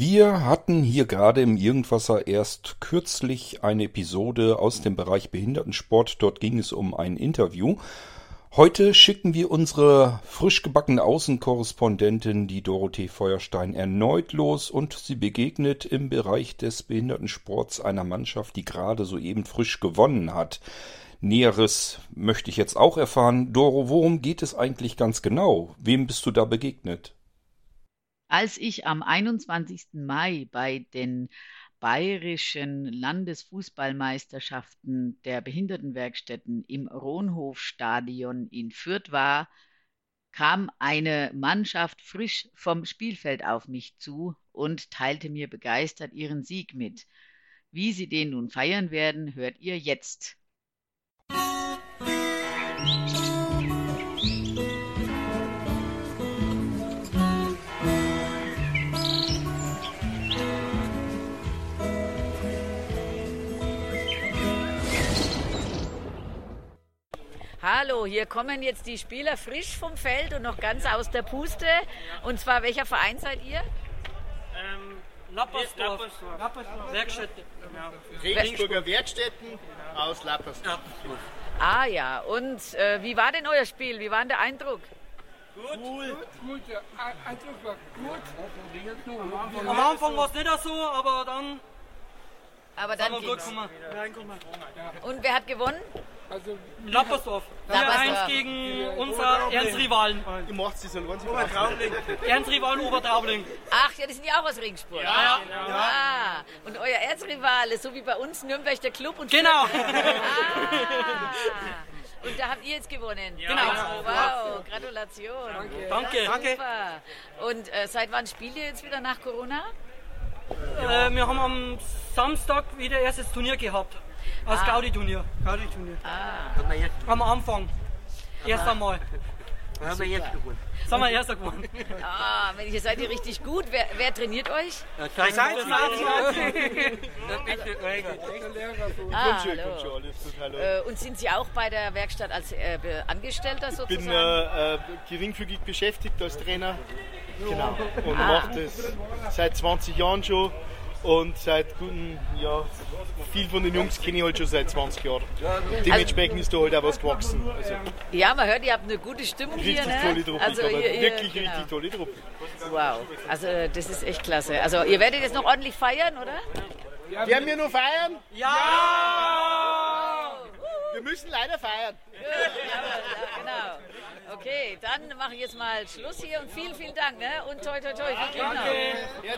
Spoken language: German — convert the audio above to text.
Wir hatten hier gerade im Irgendwasser erst kürzlich eine Episode aus dem Bereich Behindertensport. Dort ging es um ein Interview. Heute schicken wir unsere frisch gebackene Außenkorrespondentin, die Dorothee Feuerstein, erneut los und sie begegnet im Bereich des Behindertensports einer Mannschaft, die gerade soeben frisch gewonnen hat. Näheres möchte ich jetzt auch erfahren. Doro, worum geht es eigentlich ganz genau? Wem bist du da begegnet? Als ich am 21. Mai bei den bayerischen Landesfußballmeisterschaften der Behindertenwerkstätten im Ronhofstadion in Fürth war, kam eine Mannschaft frisch vom Spielfeld auf mich zu und teilte mir begeistert ihren Sieg mit. Wie sie den nun feiern werden, hört ihr jetzt. Hallo, hier kommen jetzt die Spieler frisch vom Feld und noch ganz aus der Puste. Und zwar, welcher Verein seid ihr? Ähm, Lappersdorf. Lappersdorf. Werkstätten. Genau. Regensburger Werkstätten aus Lappersdorf. Ah ja, und äh, wie war denn euer Spiel? Wie war denn der Eindruck? Gut. Gut, gut. Der Eindruck war gut. Am Anfang war es nicht so, aber dann aber dann sind wir gut gekommen. Und wer hat gewonnen? Also Lappersdorf. Lappersdorf. 4-1 gegen unser Ernstrivalen. Ich mach's das so, wenn sie Ernstrivalen Obertraubling. Ach ja, die sind ja auch aus Regensburg. Ja, ja. Ah, und euer Erzrivale, so wie bei uns Nürnberg der Club und Genau. Ah. Und da habt ihr jetzt gewonnen. Genau. Wow, Gratulation. Danke. Danke. Super. Und äh, seit wann spielt ihr jetzt wieder nach Corona? Äh, wir haben am Samstag wieder erstes Turnier gehabt. Als Gaudi-Turnier. Gaudi-Turnier. Ah, Am Anfang. Erst einmal. Haben wir jetzt gewonnen. Sind wir erster geworden. ah Mensch, ihr seid ihr richtig gut. Wer, wer trainiert euch? Seid Ah, alles gut, hallo. Äh, und sind Sie auch bei der Werkstatt als äh, Angestellter Ich sozusagen? bin äh, äh, geringfügig beschäftigt als Trainer. Genau. Und Ah. mache das seit 20 Jahren schon. Und seit guten, ja, viel von den Jungs kenne ich halt schon seit 20 Jahren. Dementsprechend ist da halt auch was gewachsen. Also ja, man hört, ihr habt eine gute Stimmung richtig hier. Ne? tolle Truppe. Also ich habe ihr, ihr, wirklich genau. richtig tolle Truppe. Wow, also das ist echt klasse. Also ihr werdet jetzt noch ordentlich feiern, oder? Werden wir noch feiern? Ja! Wir müssen leider feiern. Ja, genau. Okay, dann mache ich jetzt mal Schluss hier und vielen, vielen Dank. Ne? Und toi, toi, toi. Viel Glück